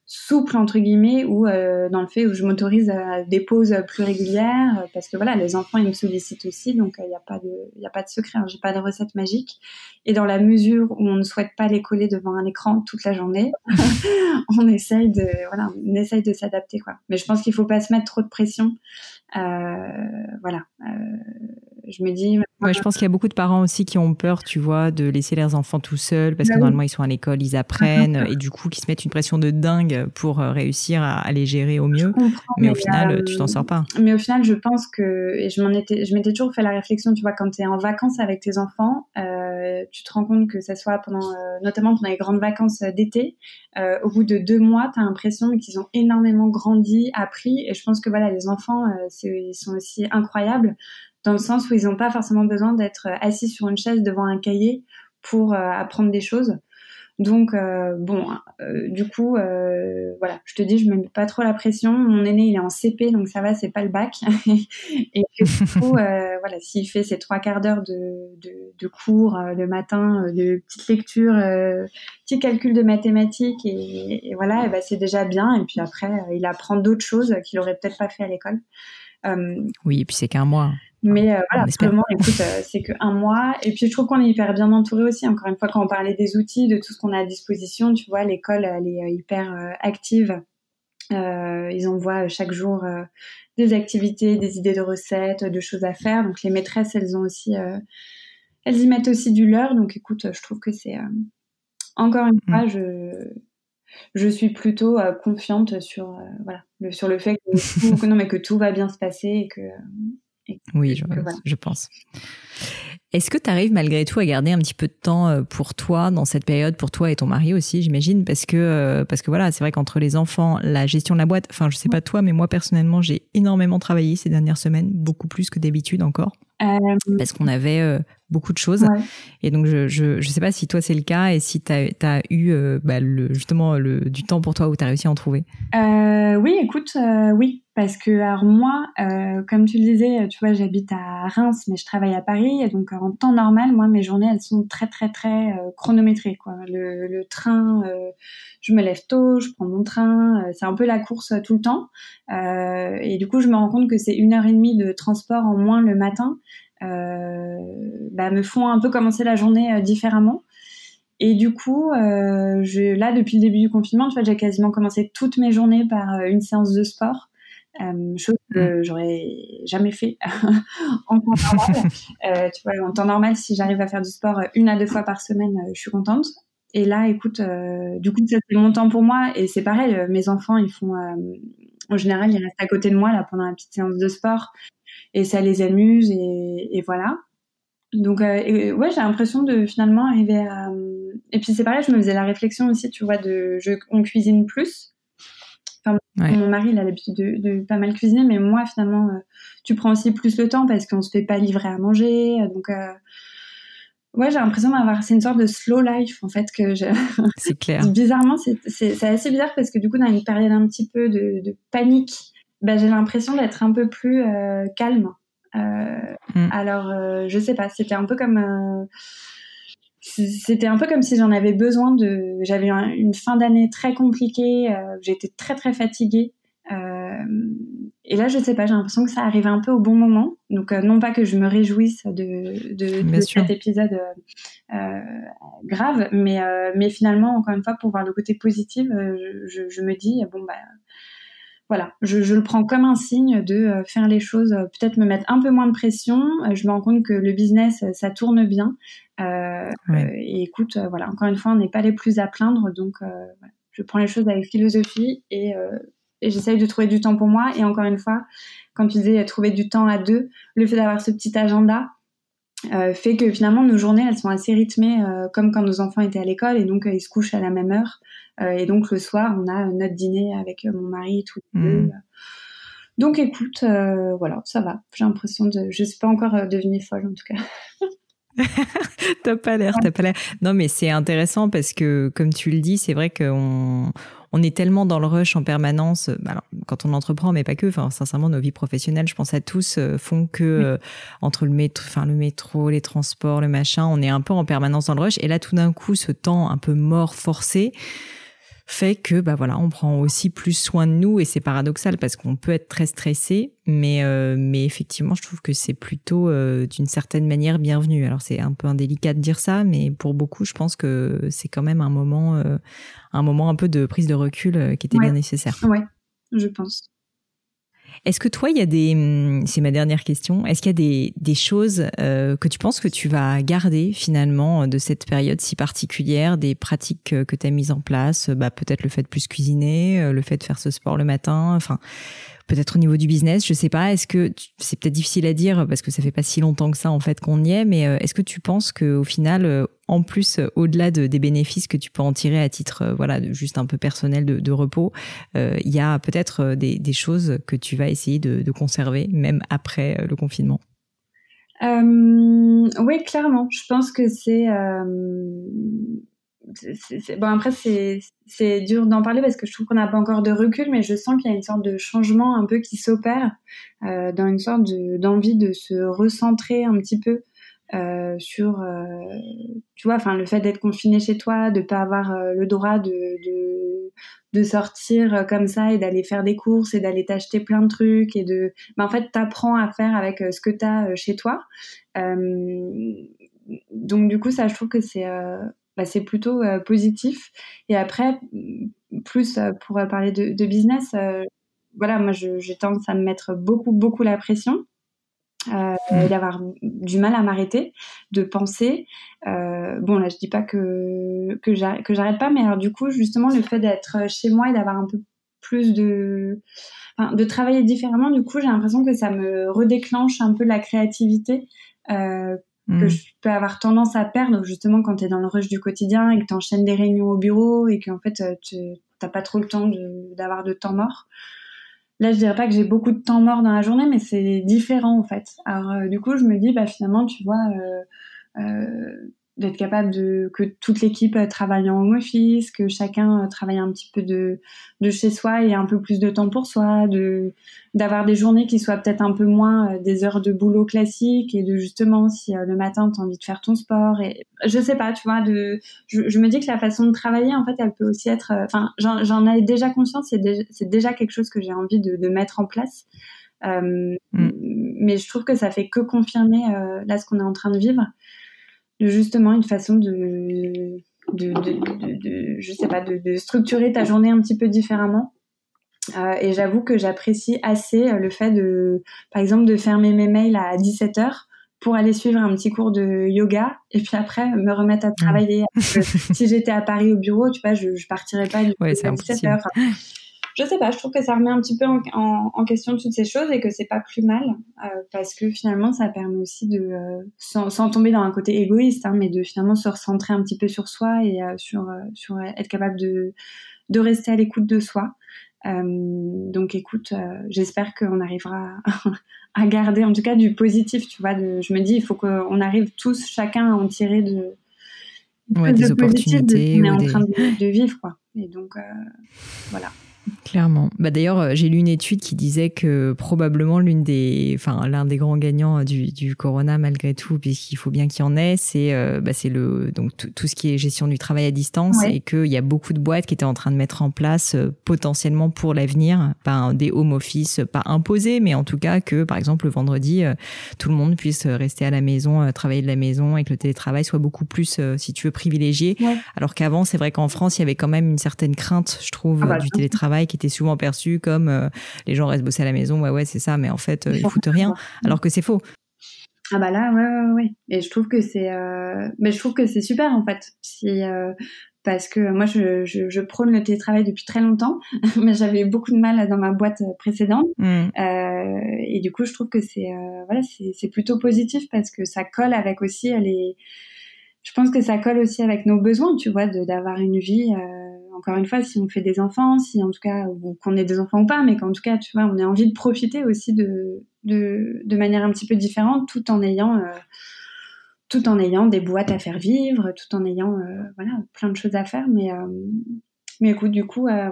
souple entre guillemets ou euh, dans le fait où je m'autorise à des pauses plus régulières euh, parce que voilà les enfants ils me sollicitent aussi donc il euh, n'y a pas de il a pas de secret hein, j'ai pas de recette magique. Et dans la mesure où on ne souhaite pas les coller devant un écran toute la journée on essaye de voilà on essaye de s'adapter quoi. Mais je pense qu'il faut pas se mettre trop de pression voilà je me dis. Ouais, je pense qu'il y a beaucoup de parents aussi qui ont peur, tu vois, de laisser leurs enfants tout seuls parce que bah normalement ils sont à l'école, ils apprennent et du coup qui se mettent une pression de dingue pour euh, réussir à, les gérer au mieux. Mais, au final, tu t'en sors pas. Mais au final, je pense que et je m'en étais, je m'étais toujours fait la réflexion, tu vois, quand tu es en vacances avec tes enfants, euh, tu te rends compte que ça soit pendant, euh, notamment pendant les grandes vacances d'été, au bout de deux mois, tu as l'impression qu'ils ont énormément grandi, appris et je pense que voilà, les enfants, ils sont aussi incroyables dans le sens où ils n'ont pas forcément besoin d'être assis sur une chaise devant un cahier pour euh, apprendre des choses. Donc euh, bon, euh, du coup, voilà, je te dis, je me mets pas trop la pression. Mon aîné, il est en CP, donc ça va, c'est pas le bac. et du coup, voilà, s'il fait ses trois quarts d'heure de, cours le matin, de petites lectures, petits calculs de mathématiques, et, voilà, ben, c'est déjà bien. Et puis après, il apprend d'autres choses qu'il aurait peut-être pas fait à l'école. oui, et puis c'est qu'un mois. Mais euh, voilà, simplement, écoute, euh, c'est qu'un mois. Et puis, je trouve qu'on est hyper bien entouré aussi. Encore une fois, quand on parlait des outils, de tout ce qu'on a à disposition, tu vois, l'école, elle est euh, hyper active. ils envoient chaque jour des activités, des idées de recettes, de choses à faire. Donc, les maîtresses, elles ont aussi, elles y mettent aussi du leur. Donc, écoute, je trouve que c'est encore une fois, mm. je je suis plutôt confiante sur voilà le, sur le fait que, que, non mais que tout va bien se passer et que oui, je, pense. Est-ce que tu arrives malgré tout à garder un petit peu de temps euh, pour toi dans cette période, pour toi et ton mari aussi, j'imagine, parce que euh, parce que voilà, c'est vrai qu'entre les enfants, la gestion de la boîte, enfin je sais pas toi, mais moi personnellement, j'ai énormément travaillé ces dernières semaines, beaucoup plus que d'habitude encore, euh, parce qu'on avait beaucoup de choses. Et donc, je, je, je sais pas si toi c'est le cas et si tu as, eu bah, le, justement le, du temps pour toi où tu as réussi à en trouver. oui, écoute, oui, parce que alors moi, euh, comme tu le disais, tu vois, j'habite à Reims, mais je travaille à Paris, et donc en temps normal, moi, mes journées, elles sont très très très euh, chronométrées. Quoi. Le, train, euh, je me lève tôt, je prends mon train, c'est un peu la course tout le temps, et du coup, je me rends compte que c'est une heure et demie de transport en moins le matin, bah, me font un peu commencer la journée différemment. Et du coup, je, là, depuis le début du confinement, tu vois, j'ai quasiment commencé toutes mes journées par une séance de sport. Euh, chose que mm. j'aurais jamais fait en temps normal. Euh, tu vois, en temps normal, si j'arrive à faire du sport une à deux fois par semaine, euh, je suis contente. Et là, écoute, du coup, c'est mon temps pour moi. Et c'est pareil, mes enfants, ils font, en général, ils restent à côté de moi là pendant la petite séance de sport, et ça les amuse, et, voilà. Donc, ouais, j'ai l'impression de finalement arriver à. Et puis c'est pareil, je me faisais la réflexion aussi, tu vois, de, je, on cuisine plus. Mon mari, il a l'habitude de, pas mal cuisiner, mais moi, finalement, euh, tu prends aussi plus le temps parce qu'on se fait pas livrer à manger. Donc, euh, ouais, j'ai l'impression d'avoir. C'est une sorte de slow life, en fait, que C'est clair. Bizarrement, c'est assez bizarre parce que du coup, dans une période un petit peu de, panique, bah, j'ai l'impression d'être un peu plus euh, calme. Mm. Alors, je sais pas, c'était un peu comme c'était un peu comme si j'en avais besoin de. J'avais une fin d'année très compliquée, euh, j'étais très très fatiguée. Euh, et là, je sais pas, j'ai l'impression que ça arrive un peu au bon moment. Donc, euh, non pas que je me réjouisse de, de, cet épisode grave, mais, mais finalement, encore une fois, pour voir le côté positif, je, je, me dis, bon, bah, voilà, je, je, le prends comme un signe de faire les choses, peut-être me mettre un peu moins de pression. je me rends compte que le business, ça tourne bien. Euh, et écoute, euh, voilà, encore une fois, on n'est pas les plus à plaindre, donc euh, je prends les choses avec philosophie et, et j'essaye de trouver du temps pour moi. Et encore une fois, quand tu disais trouver du temps à deux, le fait d'avoir ce petit agenda, euh, fait que finalement nos journées elles sont assez rythmées euh, comme quand nos enfants étaient à l'école et donc ils se couchent à la même heure et donc le soir on a notre dîner avec mon mari tous les deux mmh. Donc écoute, voilà, ça va. J'ai l'impression de, je suis pas encore devenue folle en tout cas. t'as pas l'air, t'as pas l'air. Non, mais c'est intéressant parce que, comme tu le dis, c'est vrai qu'on on est tellement dans le rush en permanence. Bah, alors, quand on entreprend, mais pas que. Enfin, sincèrement, nos vies professionnelles, je pense à tous, euh, font que euh, entre le métro, enfin le métro, les transports, le machin, on est un peu en permanence dans le rush. Et là, tout d'un coup, ce temps un peu mort, forcé, fait que bah voilà, on prend aussi plus soin de nous et c'est paradoxal parce qu'on peut être très stressé, mais euh, mais effectivement, je trouve que c'est plutôt euh, d'une certaine manière bienvenu. Alors c'est un peu indélicat de dire ça, mais pour beaucoup, je pense que c'est quand même un moment euh, un moment un peu de prise de recul qui était bien nécessaire. Ouais, je pense. Est-ce que toi, il y a des, hum, c'est ma dernière question, est-ce qu'il y a des, des choses euh, que tu penses que tu vas garder finalement de cette période si particulière, des pratiques que tu as mises en place, bah, peut-être le fait de plus cuisiner, euh, le fait de faire ce sport le matin, enfin, peut-être au niveau du business, je sais pas. Est-ce que c'est peut-être difficile à dire parce que ça fait pas si longtemps que ça en fait qu'on y est, mais euh, est-ce que tu penses que au final, euh, en plus, euh, au-delà de, des bénéfices que tu peux en tirer à titre voilà juste un peu personnel de, repos, il y a peut-être des, choses que tu vas essayer de, conserver même après le confinement. oui, clairement. Je pense que c'est bon après c'est dur d'en parler parce que je trouve qu'on n'a pas encore de recul mais je sens qu'il y a une sorte de changement un peu qui s'opère euh, dans une sorte d'envie de se recentrer un petit peu euh, sur euh, tu vois enfin le fait d'être confiné chez toi de pas avoir euh, le droit de, de, sortir comme ça et d'aller faire des courses et d'aller t'acheter plein de trucs et de ben, en fait t'apprends à faire avec ce que t'as chez toi donc du coup ça je trouve que c'est bah, c'est plutôt positif. Et après, plus pour parler de, de business, voilà, moi j'ai tendance à me mettre beaucoup, beaucoup la pression. Euh, mmh. d'avoir du mal à m'arrêter, de penser. Euh, bon, là, je dis pas que que j'arrête pas, mais alors du coup, justement, le fait d'être chez moi et d'avoir un peu plus de, enfin, de travailler différemment, du coup, j'ai l'impression que ça me redéclenche un peu la créativité euh, que mm. je peux avoir tendance à perdre justement quand tu es dans le rush du quotidien et que tu enchaînes des réunions au bureau et qu'en fait tu n'as pas trop le temps d'avoir de, temps mort. Là, je dirais pas que j'ai beaucoup de temps mort dans la journée, mais c'est différent en fait. Alors euh, du coup, je me dis bah finalement, tu vois, euh, euh d'être capable de que toute l'équipe euh, travaille en home office, que chacun euh, travaille un petit peu de de chez soi et un peu plus de temps pour soi, de d'avoir des journées qui soient peut-être un peu moins euh, des heures de boulot classiques et de justement si le matin tu as envie de faire ton sport et je sais pas, tu vois, de je, je, me dis que la façon de travailler en fait, elle peut aussi être enfin j'en ai déjà conscience, c'est déjà, déjà quelque chose que j'ai envie de, de mettre en place. Euh, mm. mais je trouve que ça fait que confirmer là ce qu'on est en train de vivre justement une façon de, de, de, de, je sais pas, de, structurer ta journée un petit peu différemment. Euh, et j'avoue que j'apprécie assez euh, le fait de, par exemple, de fermer mes mails à 17h pour aller suivre un petit cours de yoga et puis après me remettre à mmh. travailler. si j'étais à Paris au bureau, tu vois, je, je partirais pas du ouais, à 17h je sais pas, je trouve que ça remet un petit peu en, en, question toutes ces choses et que c'est pas plus mal euh, parce que finalement ça permet aussi de, euh, sans, sans, tomber dans un côté égoïste, hein, mais de finalement se recentrer un petit peu sur soi et euh, sur, sur être capable de, de rester à l'écoute de soi. donc écoute, j'espère qu'on arrivera à garder en tout cas du positif, tu vois. De, je me dis, il faut qu'on arrive tous, chacun à en tirer de, ouais, des opportunités. on est en train de, de, vivre, quoi. Et donc, voilà. Clairement. Bah d'ailleurs, euh, j'ai lu une étude qui disait que probablement l'une des, enfin l'un des grands gagnants du, du Corona malgré tout, puisqu'il faut bien qu'il y en ait, c'est euh, bah, c'est le donc tout ce qui est gestion du travail à distance et qu'il y a beaucoup de boîtes qui étaient en train de mettre en place euh, potentiellement pour l'avenir, des home office pas imposés, mais en tout cas que par exemple le vendredi tout le monde puisse rester à la maison, travailler de la maison et que le télétravail soit beaucoup plus, si tu veux, privilégié. Alors qu'avant, c'est vrai qu'en France, il y avait quand même une certaine crainte, je trouve, ah bah, du télétravail qui était souvent perçu comme euh, les gens restent bosser à la maison, ouais ouais c'est ça, mais en fait euh, ils foutent rien, alors que c'est faux. Ah bah là ouais ouais ouais et je trouve que c'est euh, mais je trouve que c'est super en fait si parce que moi je, je, prône le télétravail depuis très longtemps mais j'avais beaucoup de mal dans ma boîte précédente mmh. et du coup je trouve que c'est voilà c'est plutôt positif parce que ça colle avec aussi les je pense que ça colle aussi avec nos besoins tu vois d'avoir une vie encore une fois, si on fait des enfants, si en tout cas, qu'on ait des enfants ou pas, mais qu'en tout cas, tu vois, on a envie de profiter aussi de, de, manière un petit peu différente, tout en ayant, tout en ayant des boîtes à faire vivre, tout en ayant, voilà, plein de choses à faire, mais mais écoute, du coup, voilà,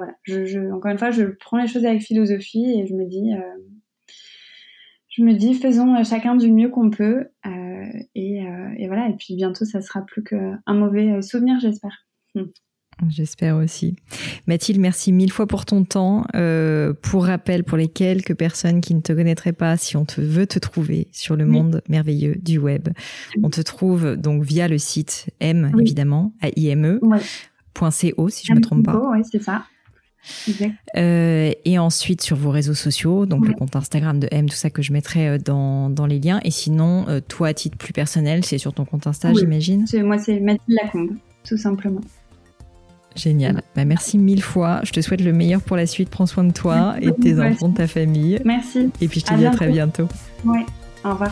encore une fois, je prends les choses avec philosophie et je me dis, je me dis, faisons chacun du mieux qu'on peut. Euh, et, euh, voilà, et puis bientôt, ça sera plus qu'un mauvais souvenir, j'espère. Hmm. J'espère aussi. Mathilde, merci mille fois pour ton temps. Euh, pour rappel, pour les quelques personnes qui ne te connaîtraient pas, si on te veut te trouver sur le monde merveilleux du web, on te trouve donc via le site M, évidemment, à ime.co, si je ne me trompe pas. Oui, c'est ça. Euh, et ensuite sur vos réseaux sociaux, donc le compte Instagram de M, tout ça que je mettrai euh, dans, dans les liens. Et sinon, toi, à titre plus personnel, c'est sur ton compte Insta, j'imagine? Moi, c'est Mathilde Lacombe, tout simplement. Génial. Bah, merci mille fois. Je te souhaite le meilleur pour la suite. Prends soin de toi et de tes enfants, de ta famille. Merci. Et puis je te dis à très bientôt. Ouais. Au revoir.